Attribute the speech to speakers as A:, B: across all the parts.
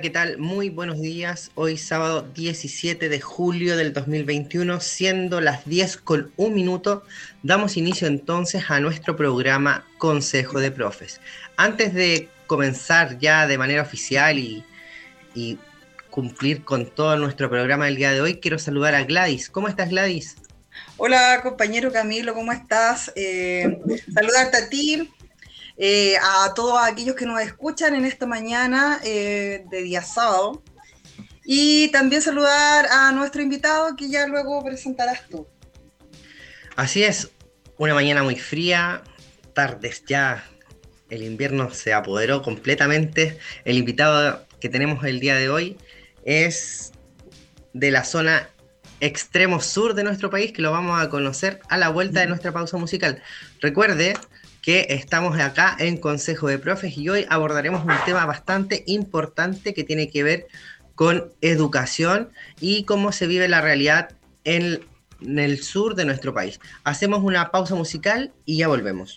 A: ¿Qué tal? Muy buenos días. Hoy sábado 17 de julio del 2021, siendo las 10 con un minuto, damos inicio entonces a nuestro programa Consejo de Profes. Antes de comenzar ya de manera oficial y, cumplir con todo nuestro programa del día de hoy, quiero saludar a Gladys. ¿Cómo estás, Gladys?
B: Hola, compañero Camilo, ¿cómo estás? Eh, saludarte a ti, eh, a todos aquellos que nos escuchan en esta mañana eh, de día sábado. Y también saludar a nuestro invitado que ya luego presentarás tú.
A: Así es, una mañana muy fría, tardes ya, el invierno se apoderó completamente. El invitado que tenemos el día de hoy es de la zona extremo sur de nuestro país, que lo vamos a conocer a la vuelta de nuestra pausa musical. Recuerde que estamos acá en Consejo de Profes y hoy abordaremos un tema bastante importante que tiene que ver con educación y cómo se vive la realidad en, en el sur de nuestro país. Hacemos una pausa musical y ya volvemos.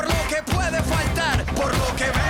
C: por lo que puede faltar, por lo que ve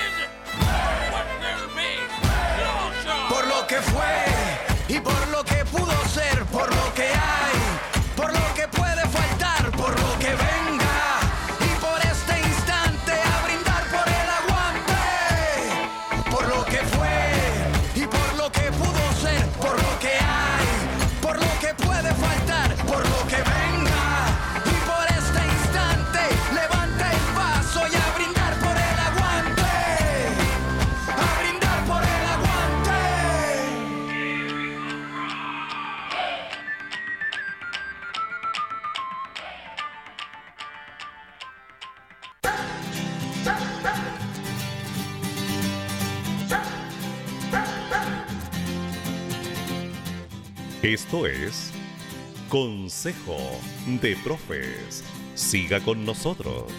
C: Que fue
D: Esto es Consejo de Profes. Siga con nosotros.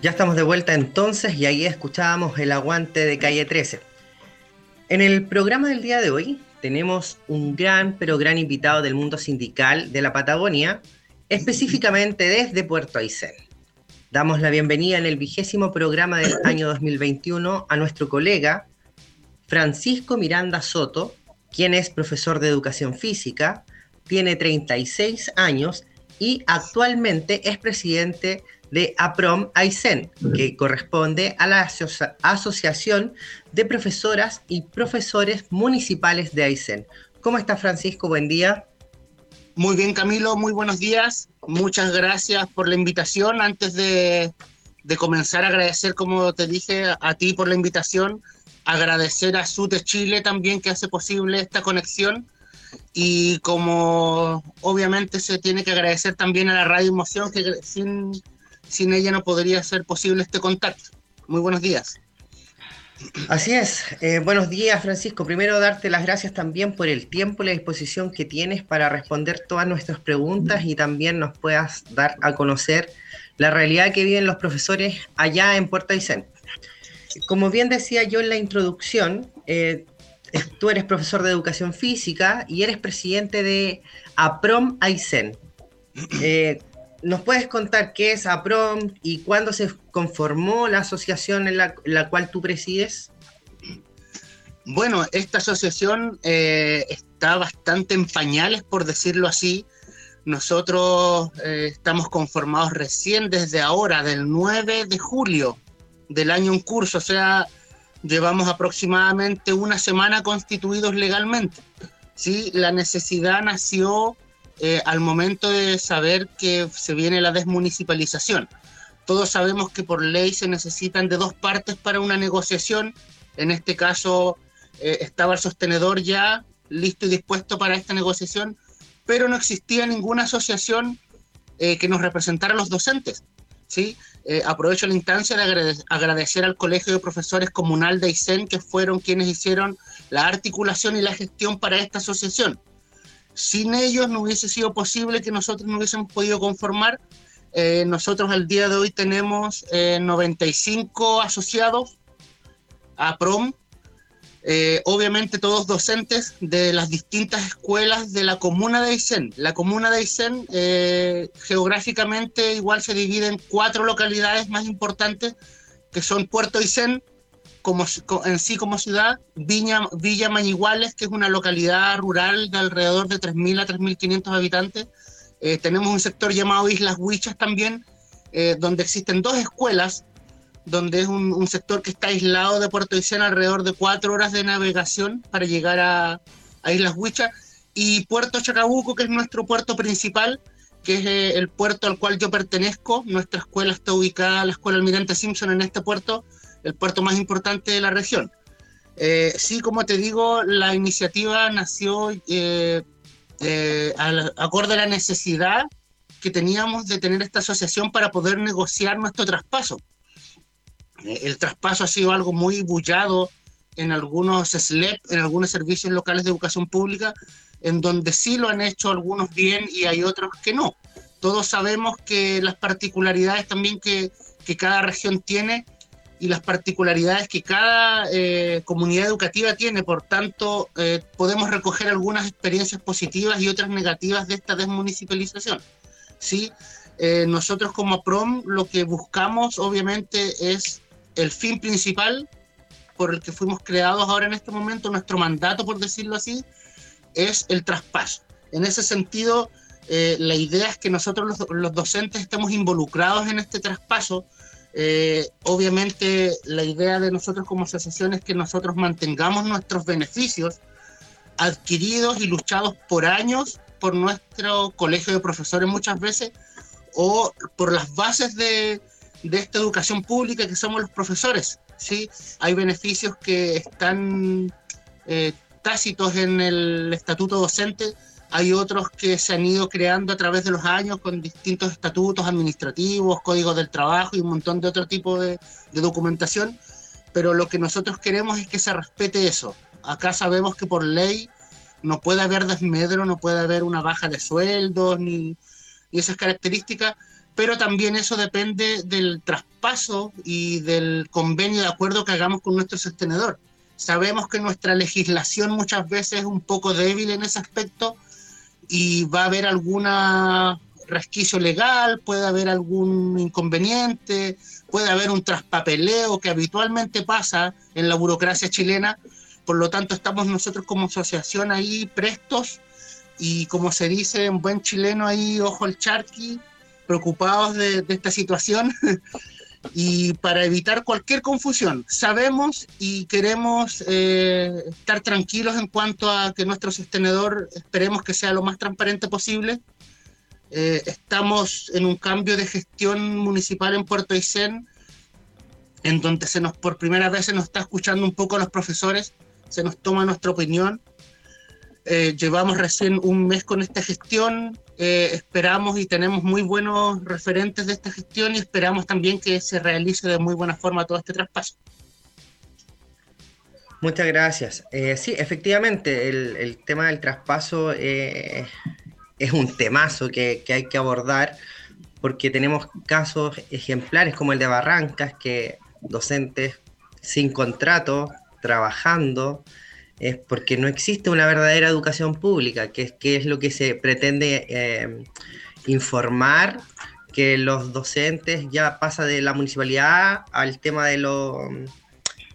A: Ya estamos de vuelta entonces y ahí escuchábamos el aguante de calle 13. En el programa del día de hoy tenemos un gran pero gran invitado del mundo sindical de la Patagonia, específicamente desde Puerto Aysén. Damos la bienvenida en el vigésimo programa del año 2021 a nuestro colega Francisco Miranda Soto, quien es profesor de educación física, tiene 36 años y actualmente es presidente de APROM Aysén, que corresponde a la asocia- Asociación de Profesoras y Profesores Municipales de Aysén. ¿Cómo está Francisco? Buen día.
E: Muy bien, Camilo, muy buenos días. Muchas gracias por la invitación. Antes de, de comenzar, agradecer, como te dije, a, ti por la invitación, agradecer a SUTE Chile también que hace posible esta conexión y como obviamente se tiene que agradecer también a la Radio Emoción, que sin, sin ella no podría ser posible este contacto. Muy buenos días.
A: Así es. Eh, buenos días, Francisco. Primero, darte las gracias también por el tiempo y la disposición que tienes para responder todas nuestras preguntas y también nos puedas dar a conocer la realidad que viven los profesores allá en Puerto Aysén. Como bien decía yo en la introducción, eh, tú eres profesor de educación física y eres presidente de APROM Aysén. Eh, ¿Nos puedes contar qué es APROM y cuándo se conformó la asociación en la, la cual tú presides?
E: Bueno, esta asociación eh, está bastante en pañales, por decirlo así. Nosotros eh, estamos conformados recién desde ahora, del 9 de julio del año en curso, o sea, llevamos aproximadamente una semana constituidos legalmente. Sí, la necesidad nació eh, al momento de saber que se viene la desmunicipalización. Todos sabemos que por ley se necesitan de dos partes para una negociación. En este caso, eh, estaba el sostenedor ya listo y dispuesto para esta negociación, pero no existía ninguna asociación eh, que nos representara a los docentes. ¿sí? Eh, aprovecho la instancia de agrade- agradecer al Colegio de Profesores Comunal de Aysén, que fueron quienes hicieron la articulación y la gestión para esta asociación. Sin ellos no hubiese sido posible que nosotros no hubiésemos podido conformar. Eh, nosotros al día de hoy tenemos eh, 95 asociados a PROM, eh, obviamente todos docentes de las distintas escuelas de la comuna de Aysén. La comuna de Aysén eh, geográficamente igual se divide en cuatro localidades más importantes, que son Puerto Aysén, como, co- en sí como ciudad, Viña, Villa Mañiguales, que es una localidad rural de alrededor de 3.000 a 3.500 habitantes. Eh, tenemos un sector llamado Islas Huichas también, eh, donde existen dos escuelas, donde es un, sector que está aislado de Puerto Aysén, alrededor de cuatro horas de navegación para llegar a, a Islas Huichas, y Puerto Chacabuco, que es nuestro puerto principal, que es eh, el puerto al cual yo pertenezco. Nuestra escuela está ubicada, la Escuela Almirante Simpson, en este puerto, el puerto más importante de la región. Eh, sí, como te digo, la iniciativa nació eh, eh, acorde a la necesidad que teníamos de tener esta asociación para poder negociar nuestro traspaso. Eh, el traspaso ha sido algo muy bullado en algunos SLEP, en algunos servicios locales de educación pública, en donde sí lo han hecho algunos bien y hay otros que no. Todos sabemos que las particularidades también que, que cada región tiene y las particularidades que cada eh, comunidad educativa tiene. Por tanto, eh, podemos recoger algunas experiencias positivas y otras negativas de esta desmunicipalización. ¿sí? Eh, nosotros como PROM lo que buscamos obviamente es el fin principal por el que fuimos creados ahora en este momento, nuestro mandato, por decirlo así, es el traspaso. En ese sentido, la idea es que nosotros los, los docentes estemos involucrados en este traspaso, eh, obviamente la idea de nosotros como asociación es que nosotros mantengamos nuestros beneficios adquiridos y luchados por años por nuestro colegio de profesores muchas veces o por las bases de, esta educación pública que somos los profesores. ¿sí? Hay beneficios que están eh, tácitos en el estatuto docente hay otros que se han ido creando a través de los años con distintos estatutos administrativos, códigos del trabajo y un montón de otro tipo de, documentación, pero lo que nosotros queremos es que se respete eso. Acá sabemos que por ley no puede haber desmedro, no puede haber una baja de sueldos ni, ni esas características, pero también eso depende del traspaso y del convenio de acuerdo que hagamos con nuestro sostenedor. Sabemos que nuestra legislación muchas veces es un poco débil en ese aspecto y va a haber alguna resquicio legal, puede haber algún inconveniente, puede haber un traspapeleo que habitualmente pasa en la burocracia chilena. Por lo tanto, estamos nosotros como asociación ahí prestos y como se dice en buen chileno ahí, ojo al charqui, preocupados de, de esta situación y para evitar cualquier confusión. Sabemos y queremos eh, estar tranquilos en cuanto a que nuestro sostenedor esperemos que sea lo más transparente posible. Eh, estamos en un cambio de gestión municipal en Puerto Aysén, en donde se nos por primera vez se nos está escuchando un poco a los profesores, se nos toma nuestra opinión. Eh, llevamos recién un mes con esta gestión, eh, esperamos y tenemos muy buenos referentes de esta gestión y esperamos también que se realice de muy buena forma todo este traspaso.
A: Muchas gracias. Eh, sí, efectivamente, el, tema del traspaso eh, es un temazo que, que, hay que abordar porque tenemos casos ejemplares como el de Barrancas, que docentes sin contrato, trabajando, es porque no existe una verdadera educación pública, que es, que es lo que se pretende eh, informar, que los docentes ya pasa de la municipalidad al tema de lo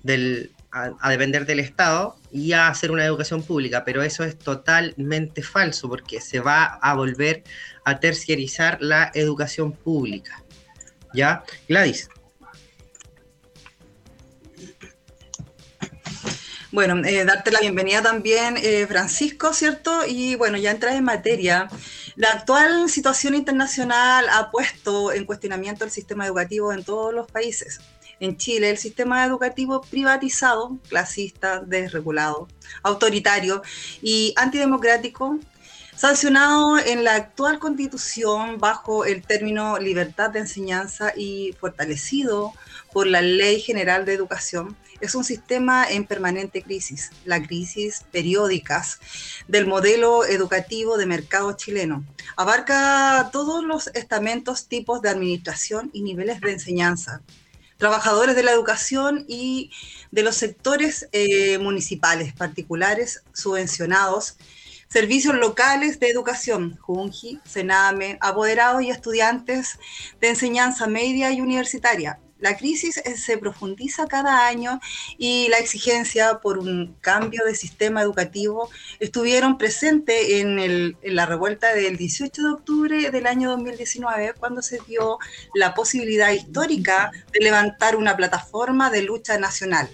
A: del a, depender del Estado y a hacer una educación pública, pero eso es totalmente falso porque se va a volver a terciarizar la educación pública. ¿Ya? Gladys.
B: Bueno, eh, darte la bienvenida también, eh, Francisco, ¿cierto? Y bueno, ya entras en materia. La actual situación internacional ha puesto en cuestionamiento el sistema educativo en todos los países. En Chile, el sistema educativo privatizado, clasista, desregulado, autoritario y antidemocrático, sancionado en la actual constitución bajo el término libertad de enseñanza y fortalecido por la Ley General de Educación, es un sistema en permanente crisis, la crisis periódicas del modelo educativo de mercado chileno. Abarca todos los estamentos, tipos de administración y niveles de enseñanza, trabajadores de la educación y de los sectores eh, municipales, particulares, subvencionados, servicios locales de educación, JUNGI, SENAME, apoderados y estudiantes de enseñanza media y universitaria, la crisis eh, se profundiza cada año y la exigencia por un cambio de sistema educativo estuvieron presentes en, la revuelta del 18 de octubre del año 2019, cuando se dio la posibilidad histórica de levantar una plataforma de lucha nacional.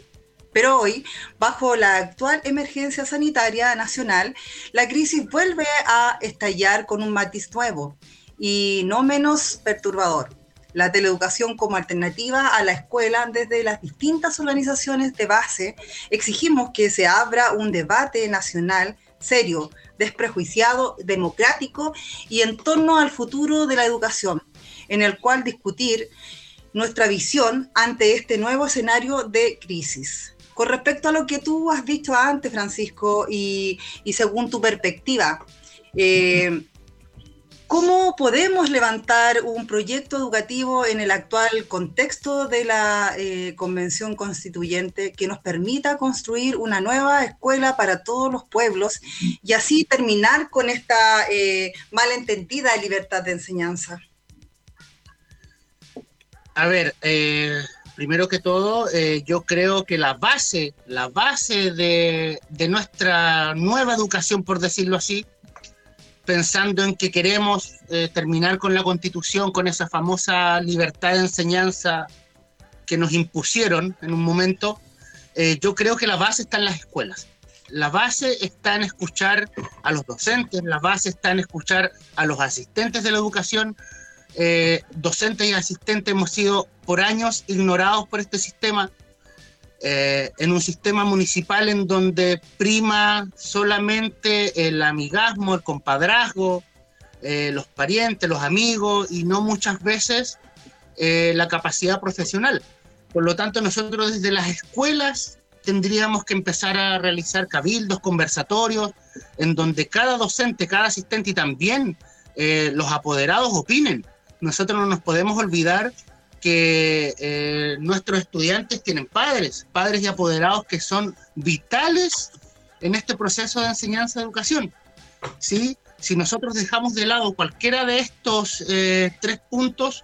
B: Pero hoy, bajo la actual emergencia sanitaria nacional, la crisis vuelve a estallar con un matiz nuevo y no menos perturbador la teleeducación como alternativa a la escuela desde las distintas organizaciones de base, exigimos que se abra un debate nacional serio, desprejuiciado, democrático y en torno al futuro de la educación, en el cual discutir nuestra visión ante este nuevo escenario de crisis. Con respecto a lo que tú has dicho antes, Francisco, y, según tu perspectiva, eh, ¿Cómo podemos levantar un proyecto educativo en el actual contexto de la eh, Convención Constituyente que nos permita construir una nueva escuela para todos los pueblos y así terminar con esta eh, malentendida libertad de enseñanza?
E: A ver, eh, primero que todo, yo creo que la base, la base de nuestra nueva educación, por decirlo así, pensando en que queremos eh, terminar con la constitución, con esa famosa libertad de enseñanza que nos impusieron en un momento, eh, yo creo que la base está en las escuelas. La base está en escuchar a los docentes, la base está en escuchar a los asistentes de la educación. Eh, docentes y asistentes hemos sido por años ignorados por este sistema eh, en un sistema municipal en donde prima solamente el amigazmo, el compadrazgo, eh, los parientes, los amigos y no muchas veces eh, la capacidad profesional. Por lo tanto, nosotros desde las escuelas tendríamos que empezar a realizar cabildos, conversatorios, en donde cada docente, cada asistente y también los apoderados opinen. Nosotros no nos podemos olvidar que eh, nuestros estudiantes tienen padres, padres y apoderados que son vitales en este proceso de enseñanza de educación. ¿sí? Si nosotros dejamos de lado cualquiera de estos eh, tres puntos,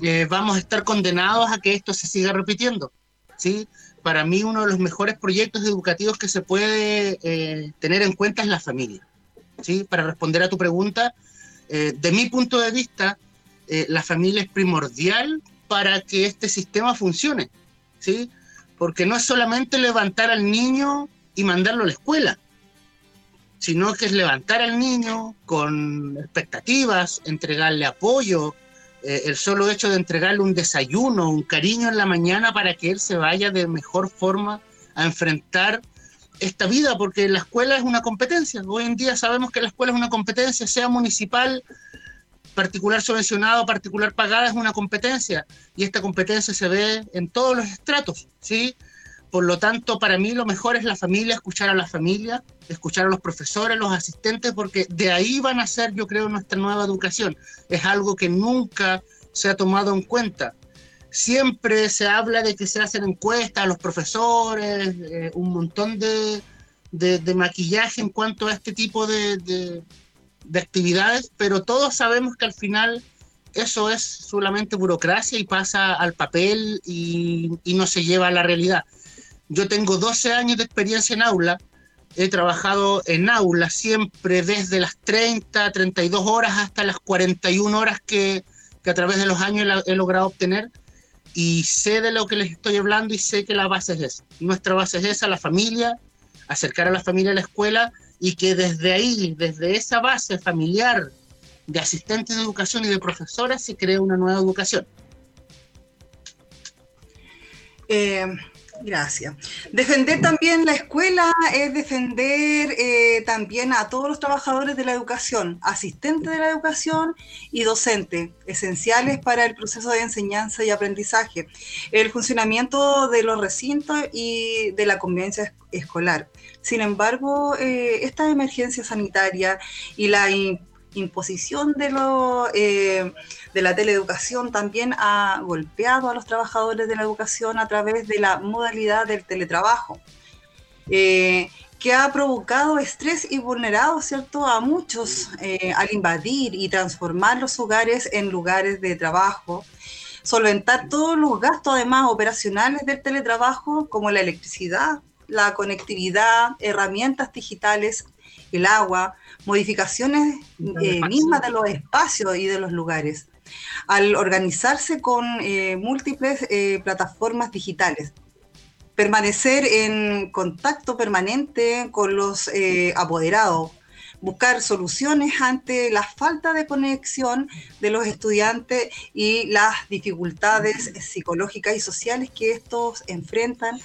E: eh, vamos a estar condenados a que esto se siga repitiendo. ¿sí? Para mí uno de los mejores proyectos educativos que se puede tener en cuenta es la familia. ¿sí? Para responder a tu pregunta, de mi punto de vista, la familia es primordial para que este sistema funcione, ¿sí? Porque no es solamente levantar al niño y mandarlo a la escuela, sino que es levantar al niño con expectativas, entregarle apoyo, eh, el solo hecho de entregarle un desayuno, un cariño en la mañana para que él se vaya de mejor forma a enfrentar esta vida, porque la escuela es una competencia. Hoy en día sabemos que la escuela es una competencia, sea municipal, particular subvencionado, particular pagada es una competencia y esta competencia se ve en todos los estratos, ¿sí? Por lo tanto, para mí lo mejor es la familia, escuchar a la familia, escuchar a los profesores, los asistentes, porque de ahí van a ser, yo creo, nuestra nueva educación. Es algo que nunca se ha tomado en cuenta. Siempre se habla de que se hacen encuestas a los profesores, eh, un montón de, de, maquillaje en cuanto a este tipo de, de actividades, pero todos sabemos que al final eso es solamente burocracia y pasa al papel y, no se lleva a la realidad. Yo tengo 12 años de experiencia en aula, he trabajado en aula siempre desde las 30, 32 horas hasta las 41 horas que, que a través de los años he, logrado obtener y sé de lo que les estoy hablando y sé que la base es esa. Nuestra base es esa, la familia, acercar a la familia a la escuela y que desde ahí, desde esa base familiar de asistentes de educación y de profesoras, se cree una nueva educación.
B: Eh, gracias. Defender también la escuela es defender eh, también a todos los trabajadores de la educación, asistentes de la educación y docentes, esenciales para el proceso de enseñanza y aprendizaje, el funcionamiento de los recintos y de la convivencia escolar. Sin embargo, eh, esta emergencia sanitaria y la imposición de, lo, eh, de la teleeducación también ha golpeado a los trabajadores de la educación a través de la modalidad del teletrabajo, eh, que ha provocado estrés y vulnerado ¿cierto? a muchos al invadir y transformar los hogares en lugares de trabajo solventar todos los gastos además operacionales del teletrabajo como la electricidad, la conectividad, herramientas digitales, el agua, modificaciones eh, mismas de los espacios y de los lugares, al organizarse con eh, múltiples eh, plataformas digitales, permanecer en contacto permanente con los apoderados, buscar soluciones ante la falta de conexión de los estudiantes y las dificultades psicológicas y sociales que estos enfrentan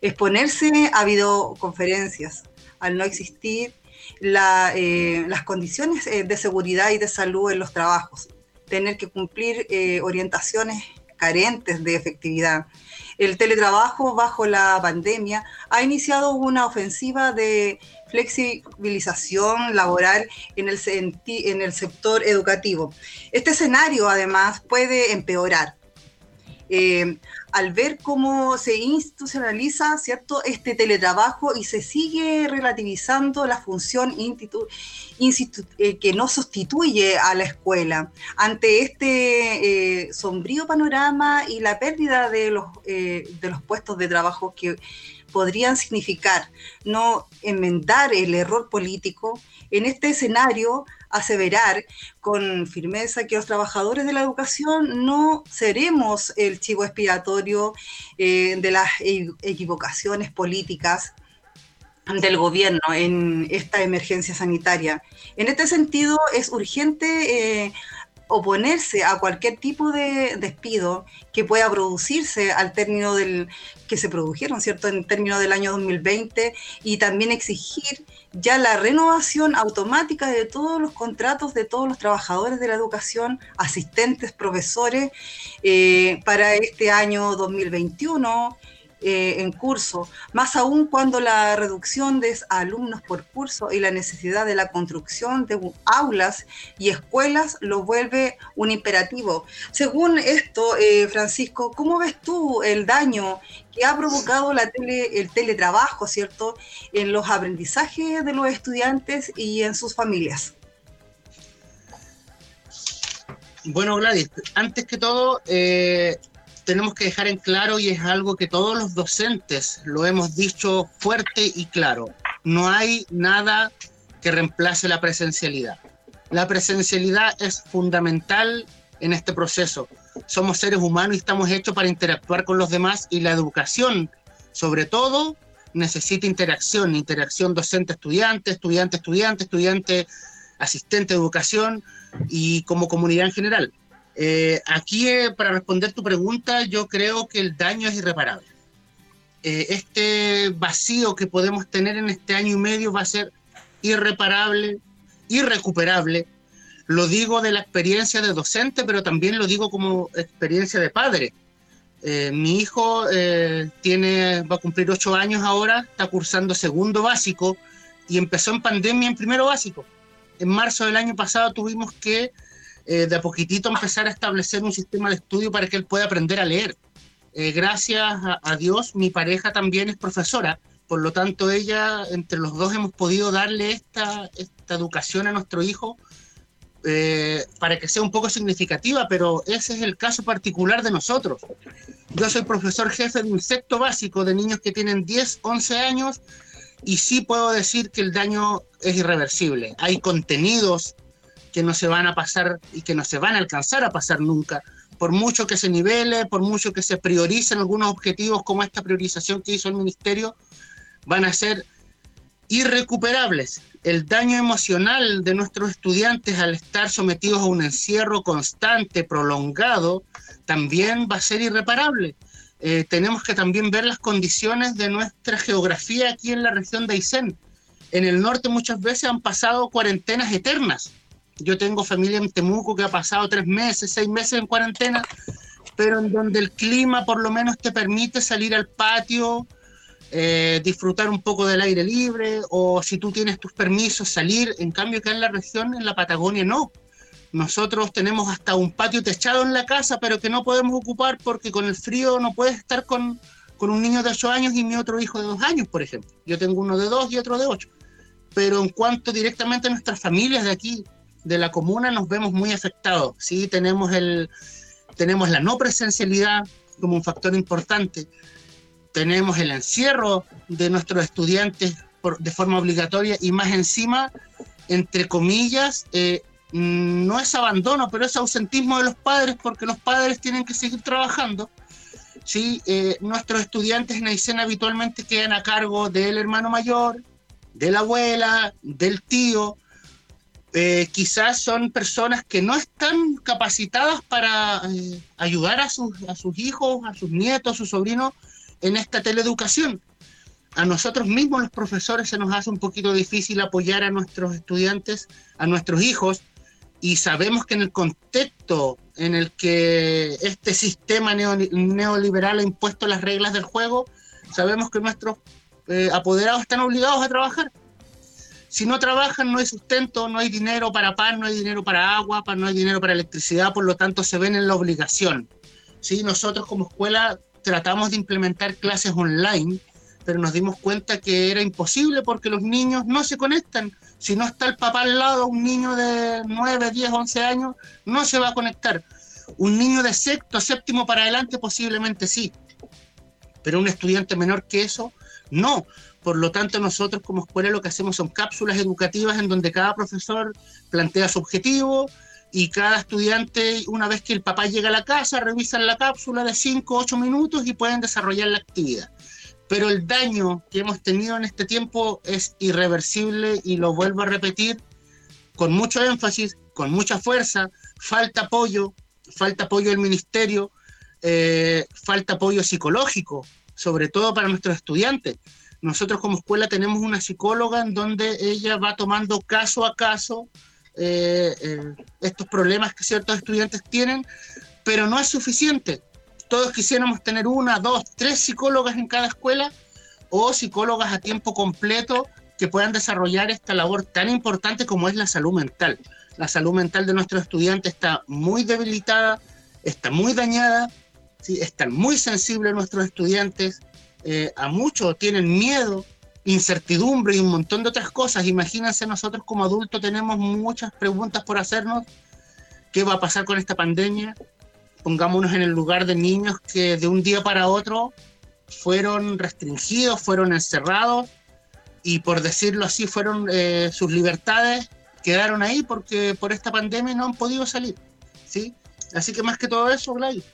B: exponerse a videoconferencias, al no existir las condiciones de seguridad y de salud en los trabajos, tener que cumplir orientaciones carentes de efectividad. El teletrabajo bajo la pandemia ha iniciado una ofensiva de flexibilización laboral en el sector educativo. Este escenario además puede empeorar. Eh, al ver cómo se institucionaliza ¿cierto? este teletrabajo y se sigue relativizando la función eh, que no sustituye a la escuela. Ante este eh, sombrío panorama y la pérdida de los, de los puestos de trabajo que podrían significar no enmendar el error político, en este escenario aseverar con firmeza que los trabajadores de la educación no seremos el chivo expiatorio eh, de las e-, equivocaciones políticas del gobierno en esta emergencia sanitaria. En este sentido, es urgente eh, oponerse a cualquier tipo de despido que pueda producirse al término del que se produjeron, ¿cierto? En término del año 2020 y también exigir ya la renovación automática de todos los contratos de todos los trabajadores de la educación, asistentes, profesores, eh, para este año 2021 eh, en curso, más aún cuando la reducción de alumnos por curso y la necesidad de la construcción de aulas y escuelas lo vuelve un imperativo. Según esto, eh, Francisco, ¿cómo ves tú el daño que ha provocado el teletrabajo, ¿cierto?, en los aprendizajes de los estudiantes y en sus familias.
E: Bueno, Gladys, antes que todo, eh, tenemos que dejar en claro y es algo que todos los docentes lo hemos dicho fuerte y claro. No hay nada que reemplace la presencialidad. La presencialidad es fundamental en este proceso. Somos seres humanos y estamos hechos para interactuar con los demás y la educación, sobre todo, necesita interacción, interacción docente-estudiante, estudiante-estudiante, estudiante-asistente de educación y como comunidad en general. Eh, aquí, eh, para responder tu pregunta, yo creo que el daño es irreparable. Eh, este vacío que podemos tener en este año y medio va a ser irreparable, irrecuperable. Lo digo de la experiencia de docente, pero también lo digo como experiencia de padre. mi hijo tiene, va a cumplir ocho años ahora, está cursando segundo básico y empezó en pandemia en primero básico. En marzo del año pasado tuvimos que eh, de a poquitito empezar a establecer un sistema de estudio para que él pueda aprender a leer. Eh, gracias a, Dios, mi pareja también es profesora, por lo tanto ella, entre los dos hemos podido darle esta, esta educación a nuestro hijo eh, para que sea un poco significativa, pero ese es el caso particular de nosotros. Yo soy profesor jefe de un sexto básico de niños que tienen 10, 11 años y sí puedo decir que el daño es irreversible. Hay contenidos que no se van a pasar y que no se van a alcanzar a pasar nunca. Por mucho que se nivele, por mucho que se prioricen algunos objetivos como esta priorización que hizo el ministerio, van a ser irrecuperables. El daño emocional de nuestros estudiantes al estar sometidos a un encierro constante, prolongado, también va a ser irreparable. Eh, tenemos que también ver las condiciones de nuestra geografía aquí en la región de Aysén. En el norte muchas veces han pasado cuarentenas eternas yo tengo familia en Temuco que ha pasado tres meses, seis meses en cuarentena, pero en donde el clima por lo menos te permite salir al patio, eh, disfrutar un poco del aire libre, o si tú tienes tus permisos, salir. En cambio, acá en la región, en la Patagonia, no. Nosotros tenemos hasta un patio techado en la casa, pero que no podemos ocupar porque con el frío no puedes estar con, con un niño de ocho años y mi otro hijo de dos años, por ejemplo. Yo tengo uno de dos y otro de ocho. Pero en cuanto directamente a nuestras familias de aquí, de la comuna nos vemos muy afectados. Sí, tenemos, el, tenemos la no presencialidad como un factor importante. Tenemos el encierro de nuestros estudiantes de forma obligatoria y más encima, entre comillas, eh, no es abandono, pero es ausentismo de los padres porque los padres tienen que seguir trabajando. ¿sí? Eh, nuestros estudiantes en Aysén habitualmente quedan a cargo del hermano mayor, de la abuela, del tío, eh, quizás son personas que no están capacitadas para eh, ayudar a sus, a sus hijos, a sus nietos, a sus sobrinos en esta teleeducación. a nosotros mismos los profesores se nos hace un poquito difícil apoyar a nuestros estudiantes, a nuestros hijos, y sabemos que en el contexto en el que este sistema neoliberal ha impuesto las reglas del juego, sabemos que nuestros eh, apoderados están obligados a trabajar. Si no trabajan, no hay sustento, no hay dinero para pan, no hay dinero para agua, no hay dinero para electricidad, por lo tanto se ven en la obligación. ¿Sí? Nosotros como escuela tratamos de implementar clases online, pero nos dimos cuenta que era imposible porque los niños no se conectan. Si no está el papá al lado, un niño de 9, 10, 11 años no se va a conectar. Un niño de sexto, séptimo para adelante posiblemente sí, pero un estudiante menor que eso, no. Por lo tanto, nosotros como escuela lo que hacemos son cápsulas educativas en donde cada profesor plantea su objetivo y cada estudiante, una vez que el papá llega a la casa, revisan la cápsula de 5 o 8 minutos y pueden desarrollar la actividad. Pero el daño que hemos tenido en este tiempo es irreversible y lo vuelvo a repetir con mucho énfasis, con mucha fuerza, falta apoyo, falta apoyo del ministerio, eh, falta apoyo psicológico, sobre todo para nuestros estudiantes nosotros como escuela tenemos una psicóloga en donde ella va tomando caso a caso eh, eh, estos problemas que ciertos estudiantes tienen, pero no es suficiente. Todos quisiéramos tener una, dos, tres psicólogas en cada escuela o psicólogas a tiempo completo que puedan desarrollar esta labor tan importante como es la salud mental. La salud mental de nuestros estudiantes está muy debilitada, está muy dañada, ¿sí? están muy sensibles nuestros estudiantes, eh, a muchos tienen miedo, incertidumbre y un montón de otras cosas. Imagínense, nosotros como adultos tenemos muchas preguntas por hacernos. ¿Qué va a pasar con esta pandemia? Pongámonos en el lugar de niños que de un día para otro fueron restringidos, fueron encerrados y por decirlo así, fueron eh, sus libertades quedaron ahí porque por esta pandemia no han podido salir. ¿sí? Así que más que todo eso, Gladys.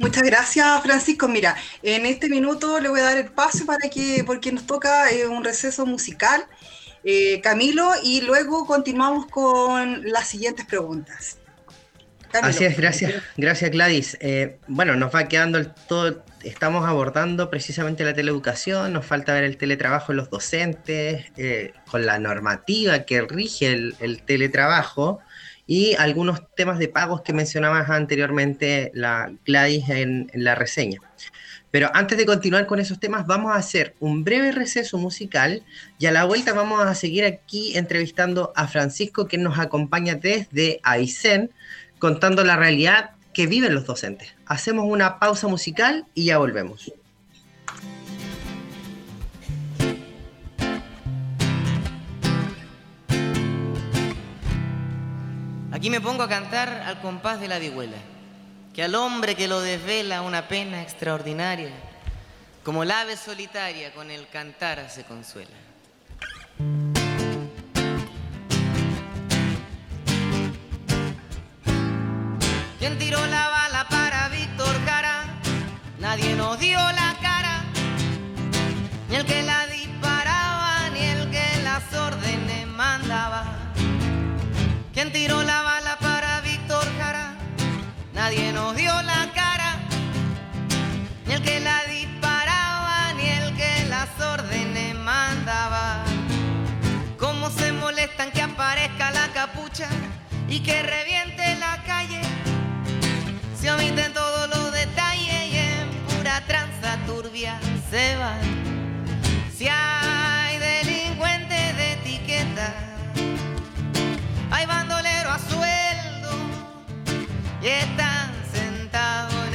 B: Muchas gracias, Francisco. Mira, en este minuto le voy a dar el paso para que, porque nos toca eh, un receso musical, eh, Camilo, y luego continuamos con las siguientes preguntas.
A: Así es, gracias, gracias Gladys. Eh, bueno, nos va quedando el todo, estamos abordando precisamente la teleeducación, nos falta ver el teletrabajo en los docentes, con la normativa que rige el teletrabajo y algunos temas de pagos que mencionabas anteriormente la Gladys en, la reseña. Pero antes de continuar con esos temas, vamos a hacer un breve receso musical y a la vuelta vamos a seguir aquí entrevistando a Francisco, que nos acompaña desde Aysén, contando la realidad que viven los docentes. Hacemos una pausa musical y ya volvemos.
F: Aquí me pongo a cantar al compás de la vihuela, que al hombre que lo desvela una pena extraordinaria, como la ave solitaria con el cantar se consuela. ¿Quién tiró la bala para Víctor Cara? Nadie nos dio la cara, ni el que la disparaba, ni el que las órdenes mandaba. ¿Quién tiró la bala para Víctor Jara? Nadie nos dio la cara, ni el que la disparaba, ni el que las órdenes mandaba. ¿Cómo se molestan que aparezca la capucha y que reviente la calle? Se omiten todos los detalles y en pura tranza turbia se van. Si hay bandolero a sueldo y están sentados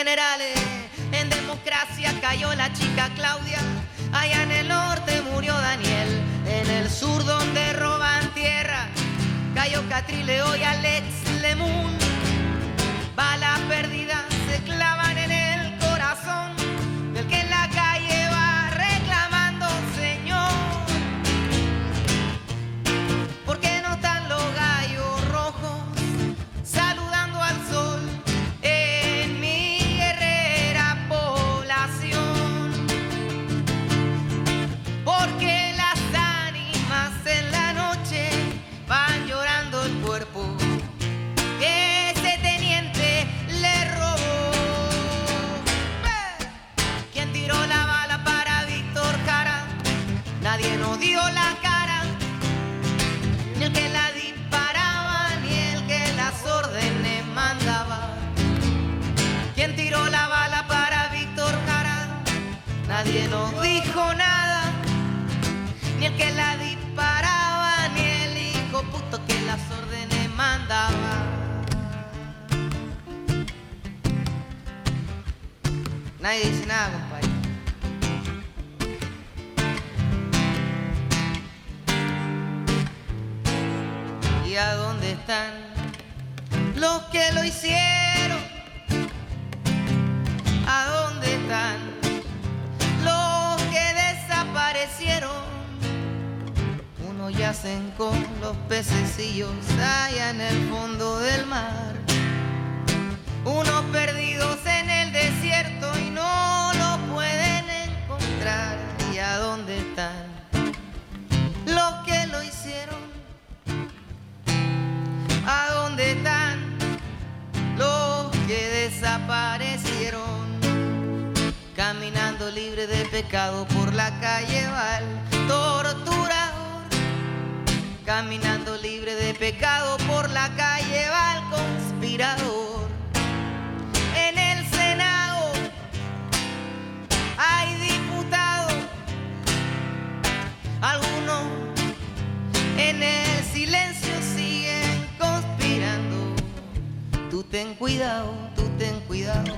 F: En democracia cayó la chica Claudia, allá en el norte murió Daniel, en el sur donde roban tierra cayó Catrileo y Alex dijo nada, ni el que la disparaba, ni el hijo puto que las órdenes mandaba. Nadie dice nada, compadre. ¿Y a dónde están los que lo hicieron? Yacen con los pececillos allá en el fondo del mar. Unos perdidos en el desierto y no lo pueden encontrar. ¿Y a dónde están los que lo hicieron? ¿A dónde están los que desaparecieron? Caminando libre de pecado por la calle va el torturador. Caminando libre de pecado por la calle va el conspirador. En el Senado hay diputados, algunos en el silencio siguen conspirando. Tú ten cuidado, tú ten cuidado.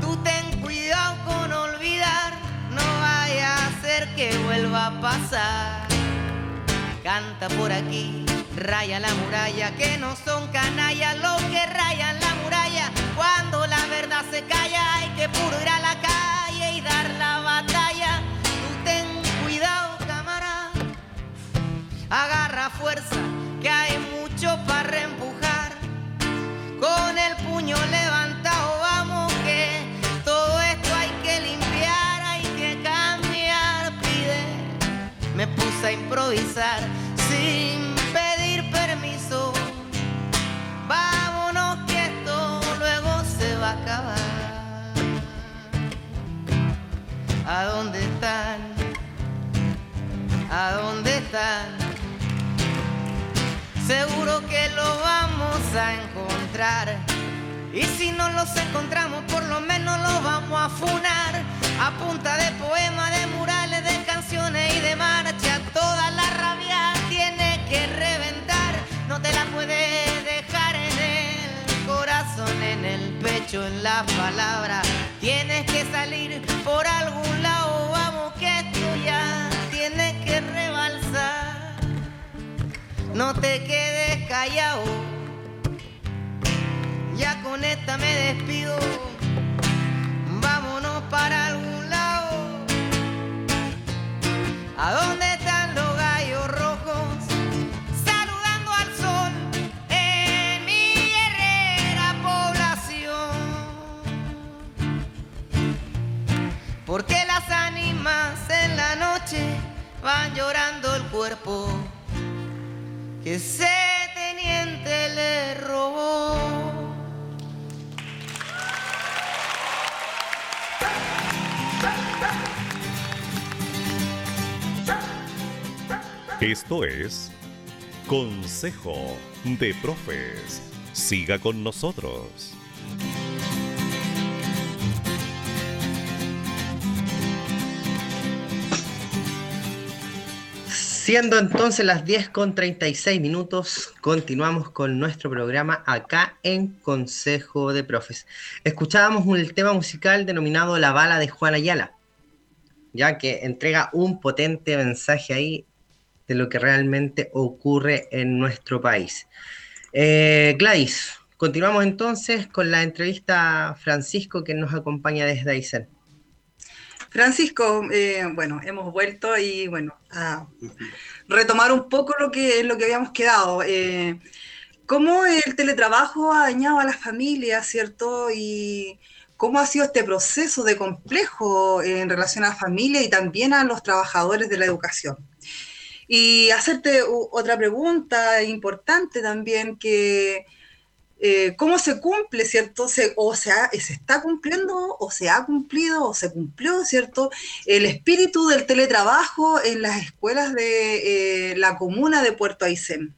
F: Tú ten cuidado con olvidar, no vaya a ser que vuelva a pasar. Canta por aquí, raya la muralla, que no son canallas los que rayan la muralla. Cuando la verdad se calla, hay que puro ir a la calle y dar la batalla. Tú ten cuidado, camarada, agarra fuerza, que hay mucho para reempujar. Con el puño levantado, vamos que todo esto hay que limpiar, hay que cambiar, pide. Me puse a improvisar ¿A dónde están? Seguro que lo vamos a encontrar. Y si no los encontramos, por lo menos los vamos a funar. A punta de poemas, de murales, de canciones y de marcha. Toda la rabia tiene que reventar. No te la puedes dejar en el corazón, en el pecho, en la palabra. Tienes que salir por algún lado. No te quedes callado. Ya con esta me despido. Vámonos para algún lado. ¿A dónde están los gallos rojos? Saludando al sol en mi guerrera población. Porque las ánimas en la noche van llorando el cuerpo que ese teniente le robó.
D: Esto es Consejo de Profes. Siga con nosotros.
A: Siendo entonces las 10 con 36 minutos, continuamos con nuestro programa acá en Consejo de Profes. Escuchábamos un tema musical denominado La Bala de Juan Ayala, ya que entrega un potente mensaje ahí de lo que realmente ocurre en nuestro país. Eh, Gladys, continuamos entonces con la entrevista a Francisco que nos acompaña desde Aysén.
B: Francisco, eh, bueno, hemos vuelto y bueno, a retomar un poco lo que, lo que habíamos quedado. Eh, ¿Cómo el teletrabajo ha dañado a las familias, cierto? Y cómo ha sido este proceso de complejo en relación a la familia y también a los trabajadores de la educación. Y hacerte otra pregunta importante también, que eh, cómo se cumple, ¿cierto? o sea, se está cumpliendo, o se ha cumplido, o se cumplió, ¿cierto? El espíritu del teletrabajo en las escuelas de eh, la comuna de Puerto Aysén.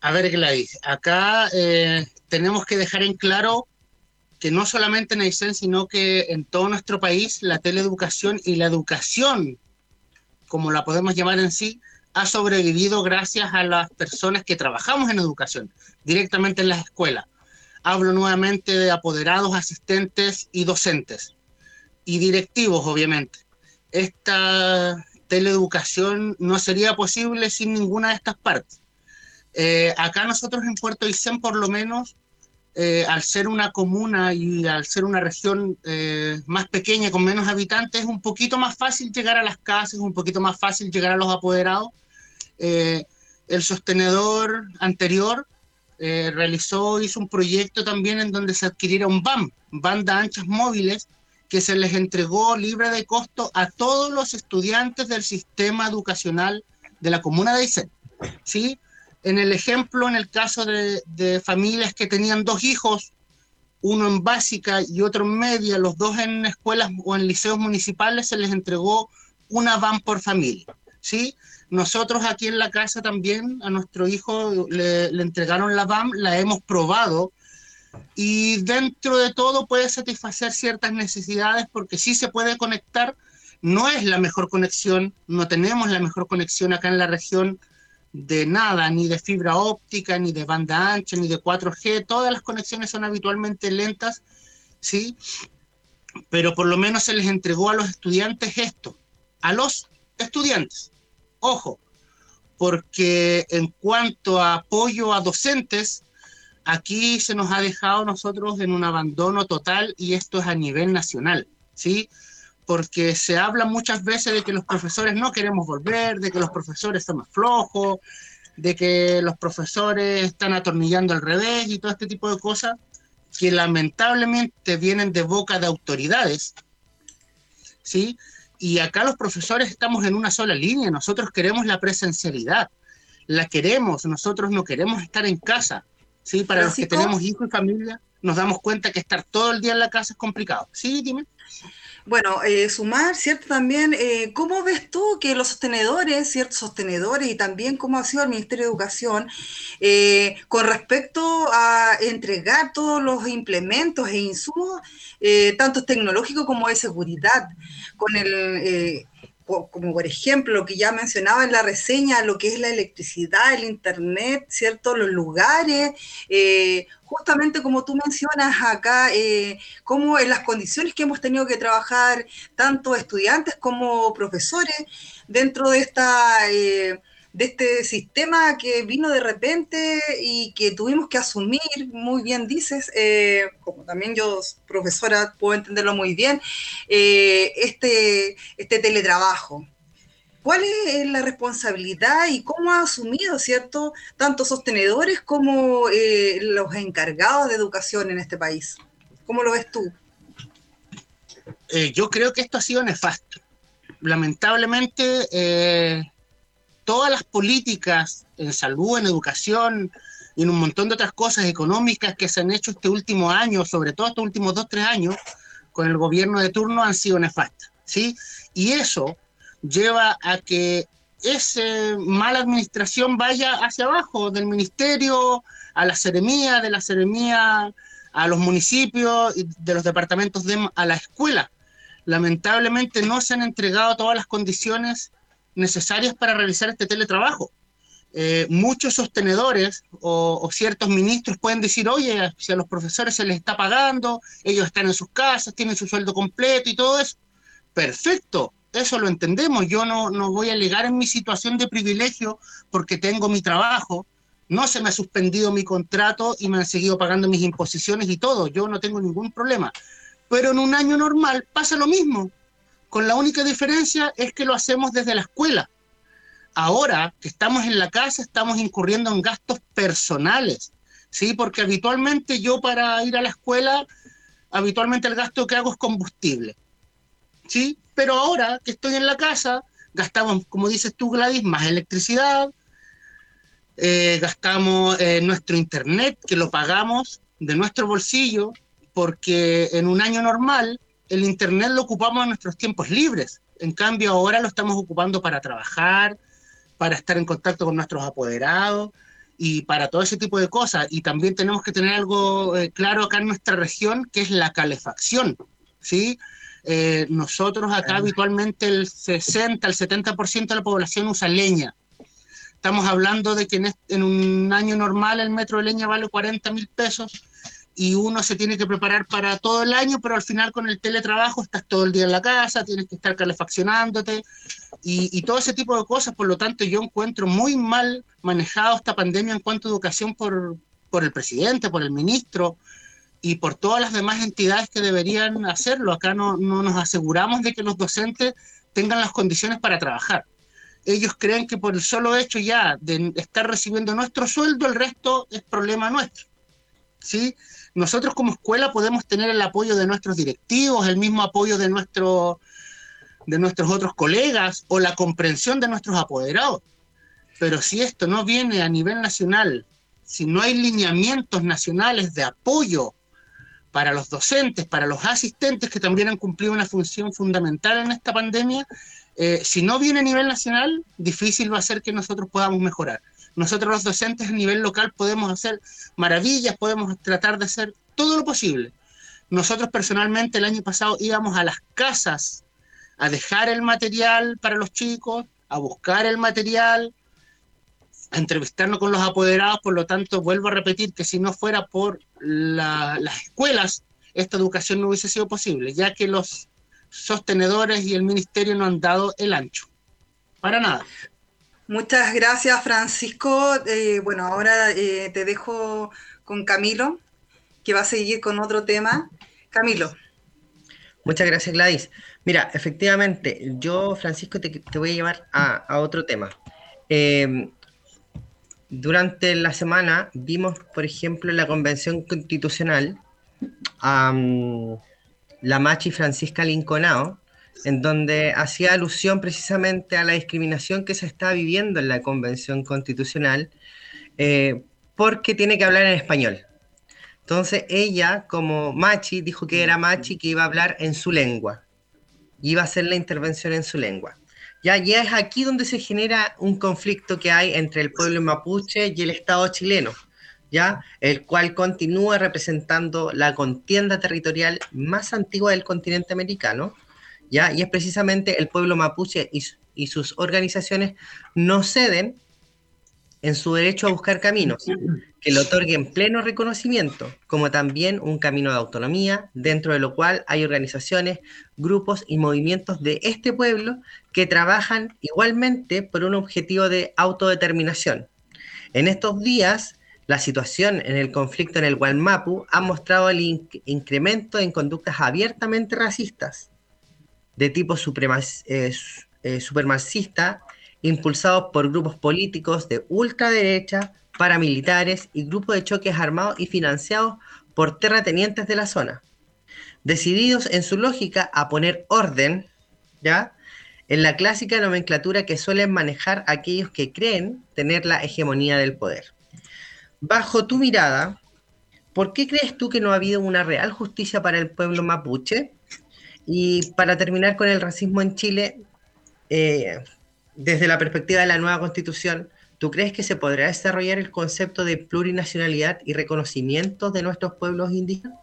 E: A ver, Gladys, acá eh, tenemos que dejar en claro que no solamente en Aysén, sino que en todo nuestro país la teleeducación y la educación, como la podemos llamar en sí, ha sobrevivido gracias a las personas que trabajamos en educación, directamente en las escuelas. Hablo nuevamente de apoderados, asistentes y docentes, y directivos, obviamente. Esta teleeducación no sería posible sin ninguna de estas partes. Eh, acá nosotros en Puerto Aysén, por lo menos, eh, al ser una comuna y al ser una región eh, más pequeña, con menos habitantes, es un poquito más fácil llegar a las casas, un poquito más fácil llegar a los apoderados, eh, el sostenedor anterior eh, realizó, hizo un proyecto también en donde se adquiriera un BAM, banda anchas móviles, que se les entregó libre de costo a todos los estudiantes del sistema educacional de la comuna de Aysén. ¿sí? En el ejemplo, en el caso de, familias que tenían dos hijos, uno en básica y otro en media, los dos en escuelas o en liceos municipales, se les entregó una van por familia. ¿sí? Nosotros aquí en la casa también a nuestro hijo le, entregaron la BAM, la hemos probado y dentro de todo puede satisfacer ciertas necesidades porque sí se puede conectar. No es la mejor conexión, no tenemos la mejor conexión acá en la región de nada, ni de fibra óptica, ni de banda ancha, ni de 4G. Todas las conexiones son habitualmente lentas, ¿sí? Pero por lo menos se les entregó a los estudiantes esto, a los estudiantes. Ojo, porque en cuanto a apoyo a docentes, aquí se nos ha dejado nosotros en un abandono total y esto es a nivel nacional, ¿sí? Porque se habla muchas veces de que los profesores no queremos volver, de que los profesores son más flojos, de que los profesores están atornillando al revés y todo este tipo de cosas que lamentablemente vienen de boca de autoridades, ¿sí? Y acá los profesores estamos en una sola línea, nosotros queremos la presencialidad, la queremos, nosotros no queremos estar en casa, ¿sí? Para los que tenemos hijos y familia, nos damos cuenta que estar todo el día en la casa es complicado. Sí, dime.
B: Bueno, eh, sumar, ¿cierto? También, eh, ¿cómo ves tú que los sostenedores, ciertos sostenedores, y también cómo ha sido el Ministerio de Educación eh, con respecto a entregar todos los implementos e insumos, tanto tecnológicos como de seguridad, con el como por ejemplo lo que ya mencionaba en la reseña, lo que es la electricidad, el internet, ¿cierto? Los lugares, eh, justamente como tú mencionas acá, eh, como en las condiciones que hemos tenido que trabajar tanto estudiantes como profesores dentro de esta... Eh, de este sistema que vino de repente y que tuvimos que asumir, muy bien dices, eh, como también yo, profesora, puedo entenderlo muy bien, eh, este, este teletrabajo. ¿Cuál es la responsabilidad y cómo ha asumido, cierto, tanto sostenedores como eh, los encargados de educación en este país? ¿Cómo lo ves tú?
E: yo creo que esto ha sido nefasto. Lamentablemente, todas las políticas en salud, en educación y en un montón de otras cosas económicas que se han hecho este último año, sobre todo estos últimos dos, tres años, con el gobierno de turno han sido nefastas, ¿sí? Y eso lleva a que esa mala administración vaya hacia abajo, del ministerio a la seremía, de la seremía a los municipios, de los departamentos de, a la escuela. Lamentablemente no se han entregado todas las condiciones necesarias para realizar este teletrabajo. Eh, muchos sostenedores o, ciertos ministros pueden decir, oye, si a los profesores se les está pagando, ellos están en sus casas, tienen su sueldo completo y todo eso. Perfecto, eso lo entendemos. Yo no, no voy a alegar en mi situación de privilegio porque tengo mi trabajo, no se me ha suspendido mi contrato y me han seguido pagando mis imposiciones y todo. Yo no tengo ningún problema. Pero en un año normal pasa lo mismo. Con la única diferencia es que lo hacemos desde la escuela. Ahora que estamos en la casa, estamos incurriendo en gastos personales, ¿sí? Porque habitualmente yo para ir a la escuela, habitualmente el gasto que hago es combustible, ¿sí? Pero ahora que estoy en la casa, gastamos, como dices tú, Gladys, más electricidad, eh, gastamos eh, nuestro internet, que lo pagamos de nuestro bolsillo, porque en un año normal el internet lo ocupamos en nuestros tiempos libres. En cambio, ahora lo estamos ocupando para trabajar, para estar en contacto con nuestros apoderados y para todo ese tipo de cosas. Y también tenemos que tener algo eh, claro acá en nuestra región, que es la calefacción. ¿sí? nosotros acá habitualmente el 60, el 70% de la población usa leña. Estamos hablando de que en, un año normal el metro de leña vale 40 mil pesos y uno se tiene que preparar para todo el año, pero al final con el teletrabajo estás todo el día en la casa, tienes que estar calefaccionándote y, todo ese tipo de cosas. Por lo tanto, yo encuentro muy mal manejado esta pandemia en cuanto a educación por, por el presidente, por el ministro y por todas las demás entidades que deberían hacerlo. Acá no, no nos aseguramos de que los docentes tengan las condiciones para trabajar ellos creen que por el solo hecho ya de estar recibiendo nuestro sueldo, el resto es problema nuestro. ¿sí? Nosotros como escuela podemos tener el apoyo de nuestros directivos, el mismo apoyo de, nuestro, de nuestros otros colegas o la comprensión de nuestros apoderados. Pero si esto no viene a nivel nacional, si no hay lineamientos nacionales de apoyo para los docentes, para los asistentes que también han cumplido una función fundamental en esta pandemia, eh, si no viene a nivel nacional, difícil va a ser que nosotros podamos mejorar. Nosotros los docentes a nivel local podemos hacer maravillas, podemos tratar de hacer todo lo posible. Nosotros personalmente el año pasado íbamos a las casas a dejar el material para los chicos, a buscar el material, a entrevistarnos con los apoderados, por lo tanto vuelvo a repetir que si no fuera por las escuelas, esta educación no hubiese sido posible, ya que los sostenedores y el ministerio no han dado el ancho. Para nada.
B: Muchas gracias, Francisco. Eh, bueno, ahora eh, te dejo con Camilo, que va a seguir con otro tema. Camilo.
A: Muchas gracias, Gladys. Mira, efectivamente, yo, Francisco, te, voy a llevar a, otro tema. Em, durante la semana vimos, por ejemplo, en la Convención Constitucional, la Machi Francisca Linconao, en donde hacía alusión precisamente a la discriminación que se está viviendo en la Convención Constitucional, eh, porque tiene que hablar en español. Entonces ella, como Machi, dijo que era Machi que iba a hablar en su lengua, iba a hacer la intervención en su lengua. Ya, ya es aquí donde se genera un conflicto que hay entre el pueblo mapuche y el Estado chileno ¿ya? el cual continúa representando la contienda territorial más antigua del continente americano, ¿ya? y es precisamente el pueblo mapuche y, sus organizaciones no ceden en su derecho a buscar caminos que le otorguen pleno reconocimiento, como también un camino de autonomía, dentro de lo cual hay organizaciones, grupos y movimientos de este pueblo que trabajan igualmente por un objetivo de autodeterminación. En estos días, la situación en el conflicto en el Gualmapu ha mostrado el incremento en conductas abiertamente racistas de tipo eh, eh, supremacista, impulsados por grupos políticos de ultraderecha, paramilitares y grupos de choques armados y financiados por terratenientes de la zona, decididos en su lógica a poner orden, ¿ya? En la clásica nomenclatura que suelen manejar aquellos que creen tener la hegemonía del poder. Bajo tu mirada, ¿por qué crees tú que no ha habido una real justicia para el pueblo mapuche? Y para terminar con el racismo en Chile, eh, desde la perspectiva de la nueva constitución, ¿tú crees que se podrá desarrollar el concepto de plurinacionalidad y reconocimiento de nuestros pueblos indígenas?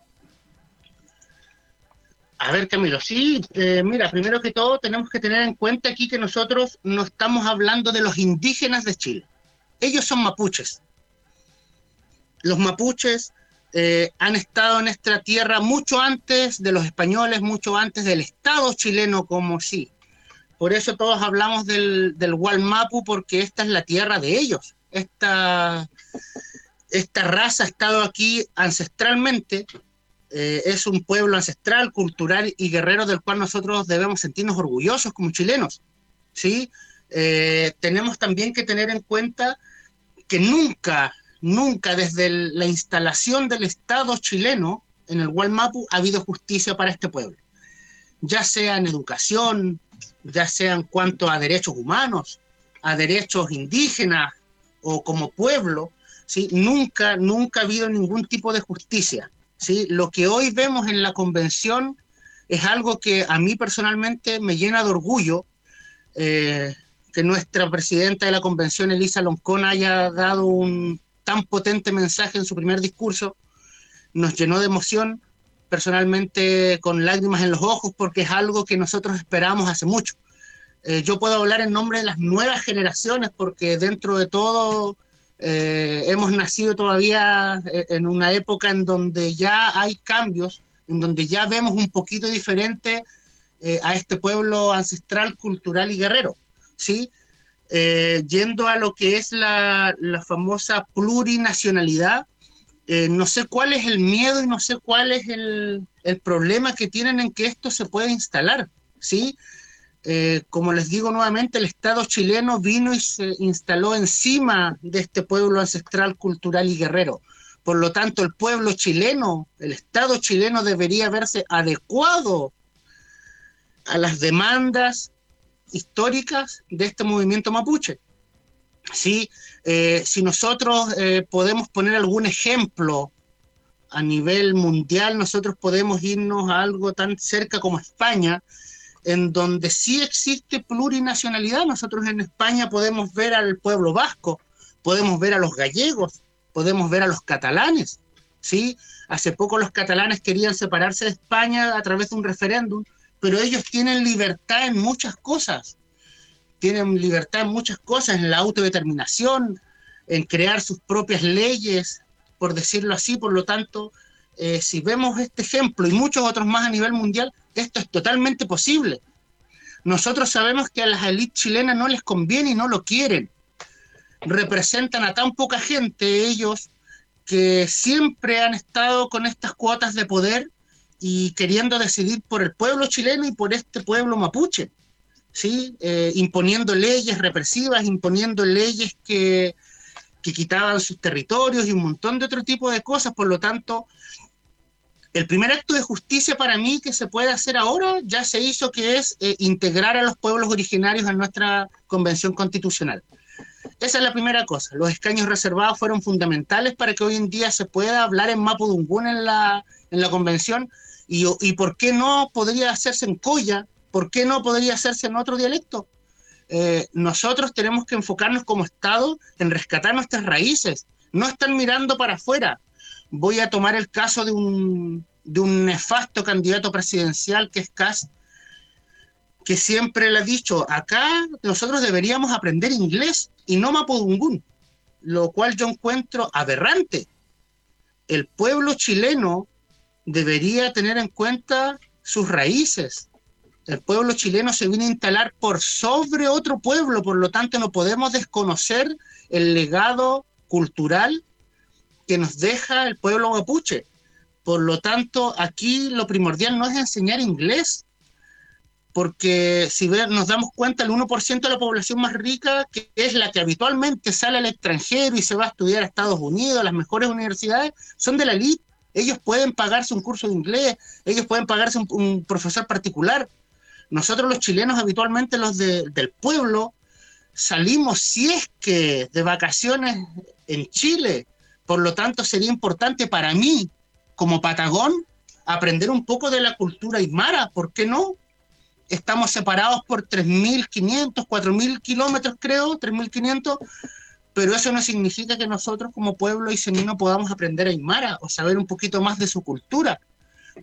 E: A ver, Camilo, sí, eh, mira, primero que todo tenemos que tener en cuenta aquí que nosotros no estamos hablando de los indígenas de Chile. Ellos son mapuches. Los mapuches eh, han estado en esta tierra mucho antes de los españoles, mucho antes del Estado chileno como sí. Por eso todos hablamos del, del Walmapu, porque esta es la tierra de ellos. Esta, esta raza ha estado aquí ancestralmente, eh, es un pueblo ancestral, cultural y guerrero del cual nosotros debemos sentirnos orgullosos como chilenos. ¿sí? Eh, tenemos también que tener en cuenta que nunca, nunca desde la instalación del Estado chileno en el Gualmapu ha habido justicia para este pueblo, ya sea en educación, ya sea en cuanto a derechos humanos, a derechos indígenas o como pueblo, ¿sí? nunca, nunca ha habido ningún tipo de justicia. ¿sí? Lo que hoy vemos en la convención es algo que a mí personalmente me llena de orgullo, eh, que nuestra presidenta de la convención, Elisa Loncón, haya dado un tan potente mensaje en su primer discurso, nos llenó de emoción, personalmente con lágrimas en los ojos, porque es algo que nosotros esperamos hace mucho. Eh, yo puedo hablar en nombre de las nuevas generaciones, porque dentro de todo eh, hemos nacido todavía eh, en una época en donde ya hay cambios, en donde ya vemos un poquito diferente eh, a este pueblo ancestral, cultural y guerrero, ¿sí? Yendo a lo que es la, la famosa plurinacionalidad, no sé cuál es el miedo y no sé cuál es el, el problema que tienen en que esto se pueda instalar, ¿sí? Eh, como les digo nuevamente, el Estado chileno vino y se instaló encima de este pueblo ancestral, cultural y guerrero. Por lo tanto, el pueblo chileno, el Estado chileno debería verse adecuado a las demandas históricas de este movimiento mapuche. ¿Sí? Eh, si nosotros eh, podemos poner algún ejemplo a nivel mundial, nosotros podemos irnos a algo tan cerca como España, en donde sí existe plurinacionalidad. Nosotros en España podemos ver al pueblo vasco, podemos ver a los gallegos, podemos ver a los catalanes. ¿sí? Hace poco los catalanes querían separarse de España a través de un referéndum, pero ellos tienen libertad en muchas cosas. Tienen libertad en muchas cosas, en la autodeterminación, en crear sus propias leyes, por decirlo así. Por lo tanto, eh, si vemos este ejemplo y muchos otros más a nivel mundial, esto es totalmente posible. Nosotros sabemos que a las élites chilenas no les conviene y no lo quieren. Representan a tan poca gente ellos que siempre han estado con estas cuotas de poder y queriendo decidir por el pueblo chileno y por este pueblo mapuche, ¿sí? Eh, imponiendo leyes represivas, imponiendo leyes que, que quitaban sus territorios y un montón de otro tipo de cosas. Por lo tanto, el primer acto de justicia para mí que se puede hacer ahora ya se hizo, que es eh, integrar a los pueblos originarios en nuestra convención constitucional. Esa es la primera cosa. Los escaños reservados fueron fundamentales para que hoy en día se pueda hablar en Mapudungún en la, en la convención y, por qué no podría hacerse en Coya, por qué no podría hacerse en otro dialecto. Eh, nosotros tenemos que enfocarnos como Estado en rescatar nuestras raíces, no estar mirando para afuera, voy a tomar el caso de un, de un nefasto candidato presidencial que es Kass, que siempre le ha dicho, acá nosotros deberíamos aprender inglés y no mapudungún, lo cual yo encuentro aberrante. El pueblo chileno debería tener en cuenta sus raíces. El pueblo chileno se viene a instalar por sobre otro pueblo, por lo tanto no podemos desconocer el legado cultural que nos deja el pueblo mapuche. Por lo tanto, aquí lo primordial no es enseñar inglés, porque si nos damos cuenta, el 1% de la población más rica, que es la que habitualmente sale al extranjero y se va a estudiar a Estados Unidos, a las mejores universidades, son de la elite. Ellos pueden pagarse un curso de inglés, ellos pueden pagarse un, profesor particular. Nosotros los chilenos, habitualmente los del pueblo, salimos, si es que de vacaciones en Chile, por lo tanto, sería importante para mí, como Patagón, aprender un poco de la cultura aymara. ¿Por qué no? Estamos separados por 3.500, 4.000 kilómetros, creo, 3.500, pero eso no significa que nosotros como pueblo isenino podamos aprender aymara o saber un poquito más de su cultura.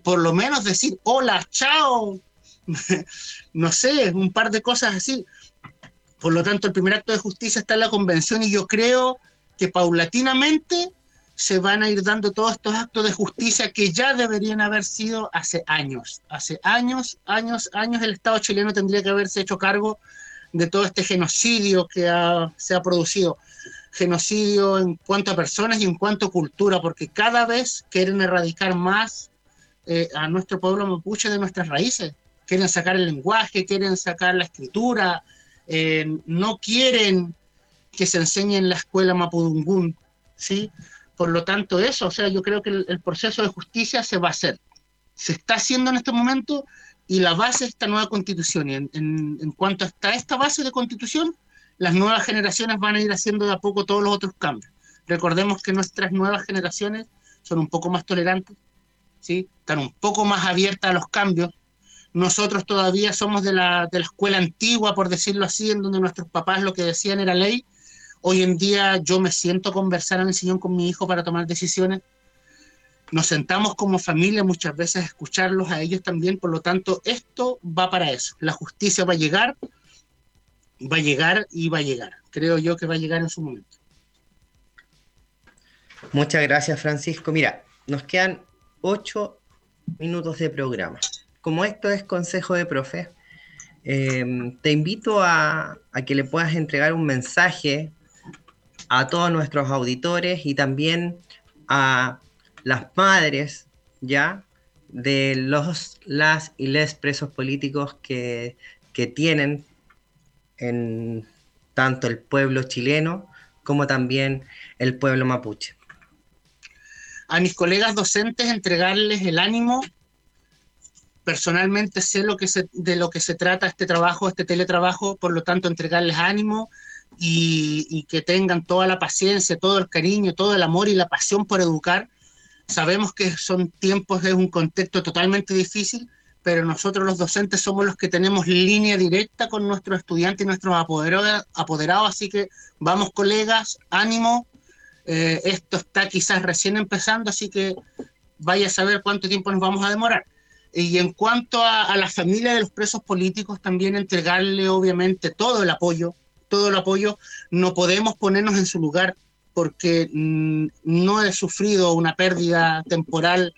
E: por lo menos decir hola, chao, no sé, un par de cosas así. Por lo tanto, el primer acto de justicia está en la convención y yo creo que paulatinamente se van a ir dando todos estos actos de justicia que ya deberían haber sido hace años. Hace años, años, años el Estado chileno tendría que haberse hecho cargo de todo este genocidio que se ha producido. Genocidio en cuanto a personas y en cuanto a cultura, porque cada vez quieren erradicar más eh, a nuestro pueblo mapuche de nuestras raíces. Quieren sacar el lenguaje, quieren sacar la escritura, eh, no quieren que se enseñe en la escuela mapudungún, ¿sí? Por lo tanto, eso, o sea, yo creo que el, proceso de justicia se va a hacer. Se está haciendo en este momento y la base de esta nueva constitución. Y en, cuanto está esta base de constitución, las nuevas generaciones van a ir haciendo de a poco todos los otros cambios. Recordemos que nuestras nuevas generaciones son un poco más tolerantes, ¿sí? están un poco más abiertas a los cambios. Nosotros todavía somos de la, de la escuela antigua, por decirlo así, en donde nuestros papás lo que decían era ley Hoy en día yo me siento conversar en el sillón con mi hijo para tomar decisiones. Nos sentamos como familia muchas veces escucharlos a ellos también, por lo tanto, esto va para eso. La justicia va a llegar, va a llegar y va a llegar. Creo yo que va a llegar en su momento.
A: Muchas gracias, Francisco. Mira, nos quedan ocho minutos de programa. Como esto es consejo de profe, eh, te invito a, a, que le puedas entregar un mensaje a todos nuestros auditores y también a las madres, ¿ya? De los, las y les presos políticos que, que tienen en tanto el pueblo chileno como también el pueblo mapuche.
E: A mis colegas docentes entregarles el ánimo. Personalmente sé lo que de lo que se trata este trabajo, este teletrabajo, por lo tanto entregarles ánimo, y, que tengan toda la paciencia, todo el cariño, todo el amor y la pasión por educar. Sabemos que son tiempos, es un contexto totalmente difícil, pero nosotros los docentes somos los que tenemos línea directa con nuestros estudiantes y nuestros apoderados, apoderados así que vamos colegas, ánimo, eh, esto está quizás recién empezando, así que vaya a saber cuánto tiempo nos vamos a demorar. Y en cuanto a, a la familia de los presos políticos, también entregarle obviamente todo el apoyo, todo el apoyo, no podemos ponernos en su lugar porque mm, no he sufrido una pérdida temporal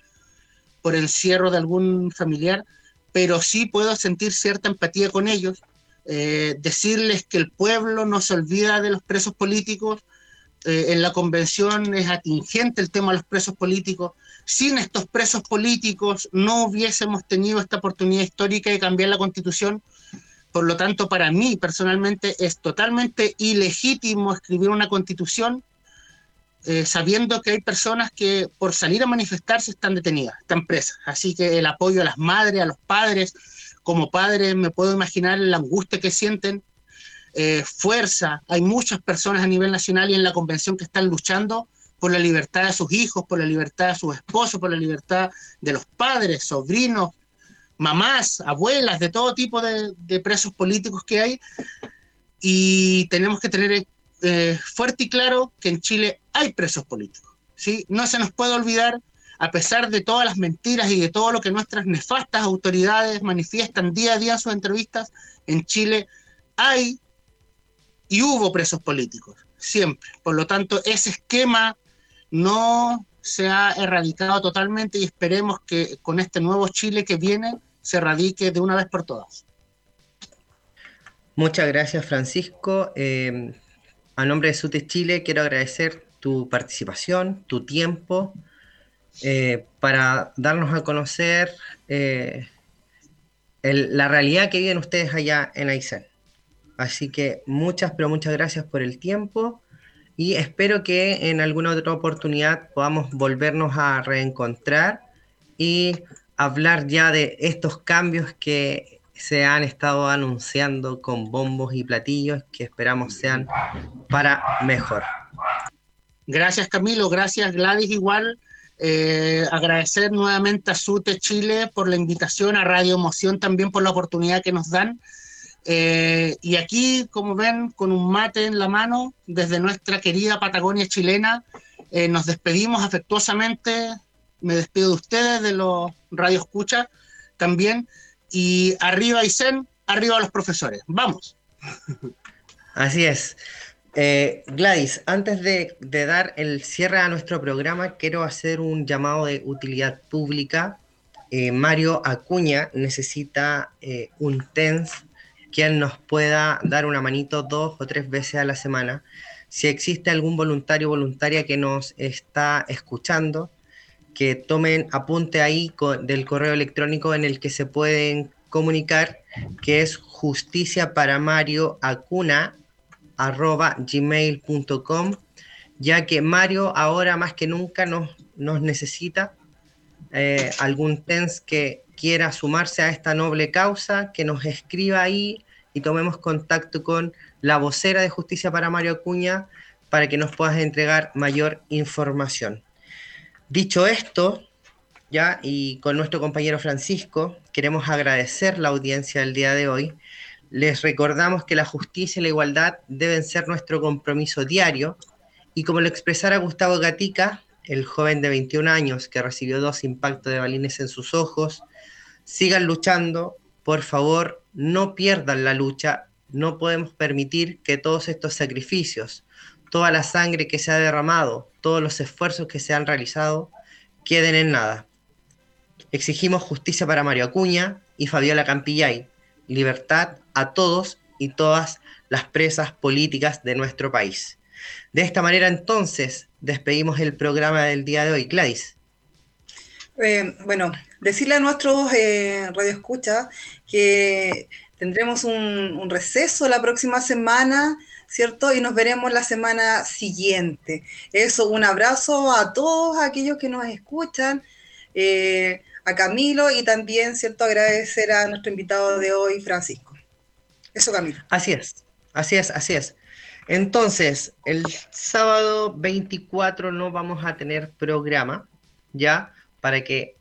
E: por el cierre de algún familiar, pero sí puedo sentir cierta empatía con ellos, eh, decirles que el pueblo no se olvida de los presos políticos, eh, en la convención es atingente el tema de los presos políticos, sin estos presos políticos no hubiésemos tenido esta oportunidad histórica de cambiar la constitución, por lo tanto, para mí personalmente es totalmente ilegítimo escribir una constitución eh, sabiendo que hay personas que por salir a manifestarse están detenidas, están presas. Así que el apoyo a las madres, a los padres, como padres me puedo imaginar la angustia que sienten, eh, fuerza. Hay muchas personas a nivel nacional y en la convención que están luchando por la libertad de sus hijos, por la libertad de sus esposos, por la libertad de los padres, sobrinos, mamás, abuelas, de todo tipo de, presos políticos que hay. Y tenemos que tener eh, fuerte y claro que en Chile hay presos políticos. ¿sí? No se nos puede olvidar, a pesar de todas las mentiras y de todo lo que nuestras nefastas autoridades manifiestan día a día en sus entrevistas, en Chile hay y hubo presos políticos, siempre. Por lo tanto, ese esquema no se ha erradicado totalmente y esperemos que con este nuevo Chile que viene se radique de una vez por todas.
A: Muchas gracias, Francisco. Eh, a nombre de SUTE Chile, quiero agradecer tu participación, tu tiempo, eh, para darnos a conocer eh, la realidad que viven ustedes allá en Aysén. Así que muchas, pero muchas gracias por el tiempo y espero que en alguna otra oportunidad podamos volvernos a reencontrar y hablar ya de estos cambios que se han estado anunciando con bombos y platillos que esperamos sean para mejor.
E: Gracias Camilo, gracias Gladys igual. Eh, agradecer nuevamente a SUTE Chile por la invitación, a Radio Emoción también por la oportunidad que nos dan. Eh, y aquí, como ven, con un mate en la mano, desde nuestra querida Patagonia chilena, eh, nos despedimos afectuosamente. Me despido de ustedes, de los Radio Escucha también. Y arriba Isen, arriba los profesores. Vamos.
A: Así es. Eh, Gladys, antes de, dar el cierre a nuestro programa, quiero hacer un llamado de utilidad pública. Eh, Mario Acuña necesita eh, un TENS que nos pueda dar una manito dos o tres veces a la semana. Si existe algún voluntario o voluntaria que nos está escuchando, que tomen apunte ahí del correo electrónico en el que se pueden comunicar, que es justicia para Mario Acuna arroba gmail.com, ya que Mario ahora más que nunca nos, nos necesita eh, algún TENS que quiera sumarse a esta noble causa, que nos escriba ahí y tomemos contacto con la vocera de Justicia para Mario Acuña para que nos puedas entregar mayor información. Dicho esto, ya y con nuestro compañero Francisco, queremos agradecer la audiencia del día de hoy. Les recordamos que la justicia y la igualdad deben ser nuestro compromiso diario. Y como lo expresara Gustavo Gatica, el joven de 21 años que recibió dos impactos de balines en sus ojos, sigan luchando, por favor, no pierdan la lucha, no podemos permitir que todos estos sacrificios, toda la sangre que se ha derramado, todos los esfuerzos que se han realizado, queden en nada. Exigimos justicia para Mario Acuña y Fabiola Campillay, libertad a todos y todas las presas políticas de nuestro país. De esta manera entonces despedimos el programa del día de hoy. Gladys.
B: Eh, bueno, decirle a nuestros eh, radioescuchas que tendremos un, un, receso la próxima semana, ¿cierto? Y nos veremos la semana siguiente. Eso, un abrazo a todos aquellos que nos escuchan. Eh, a Camilo y también, ¿cierto?, agradecer a nuestro invitado de hoy, Francisco. Eso, Camilo.
A: Así es, así es, así es. Entonces, el sábado 24 no vamos a tener programa, ¿ya? Para que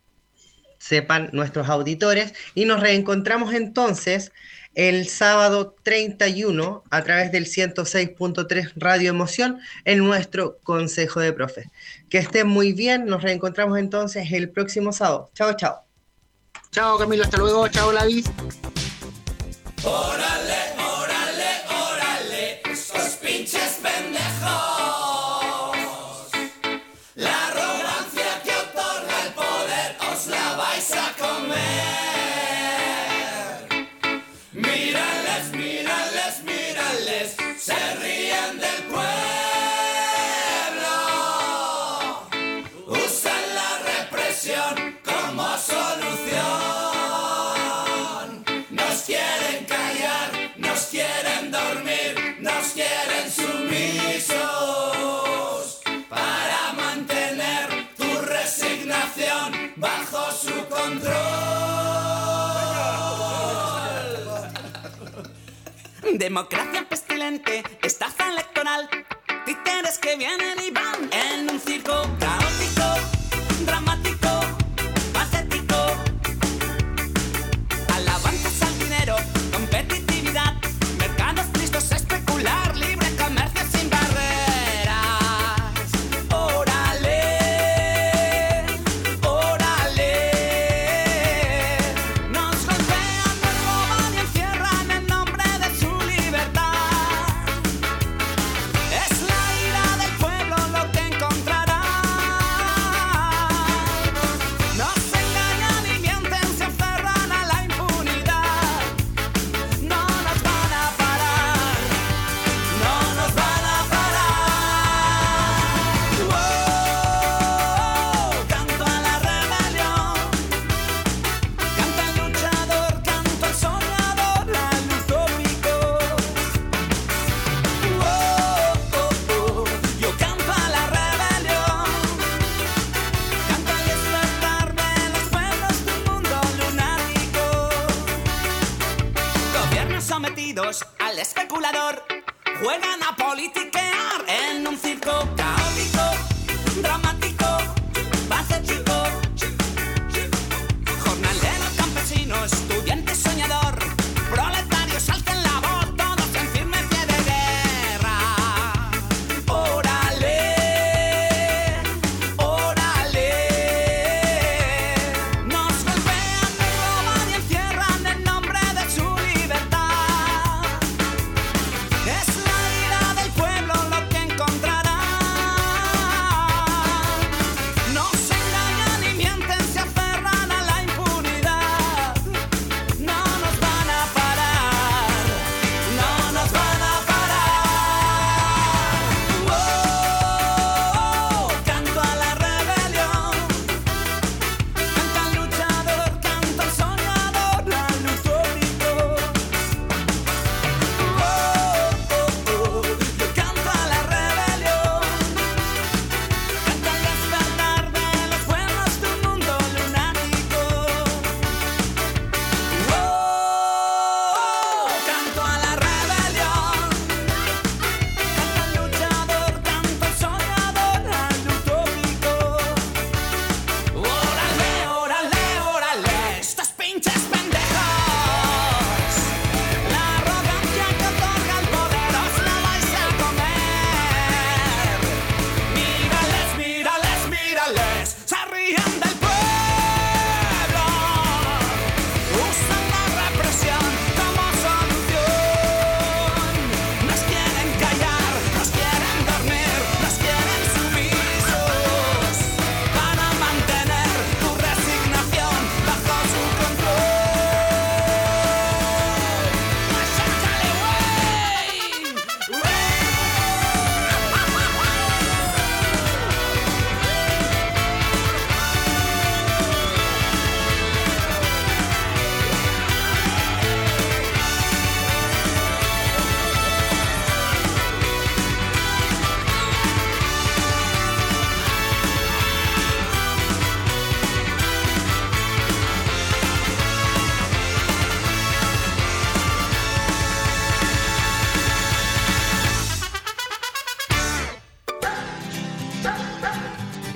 A: sepan nuestros auditores. Y nos reencontramos entonces el sábado 31 a través del 106.3 Radio Emoción en nuestro Consejo de Profes. Que estén muy bien, nos reencontramos entonces el próximo sábado. Chao, chao.
E: Chao Camilo, hasta luego, chao Lavis.
G: Órale, órale,
C: Democracia pestilente, estafa electoral, títeres que vienen y van en un circo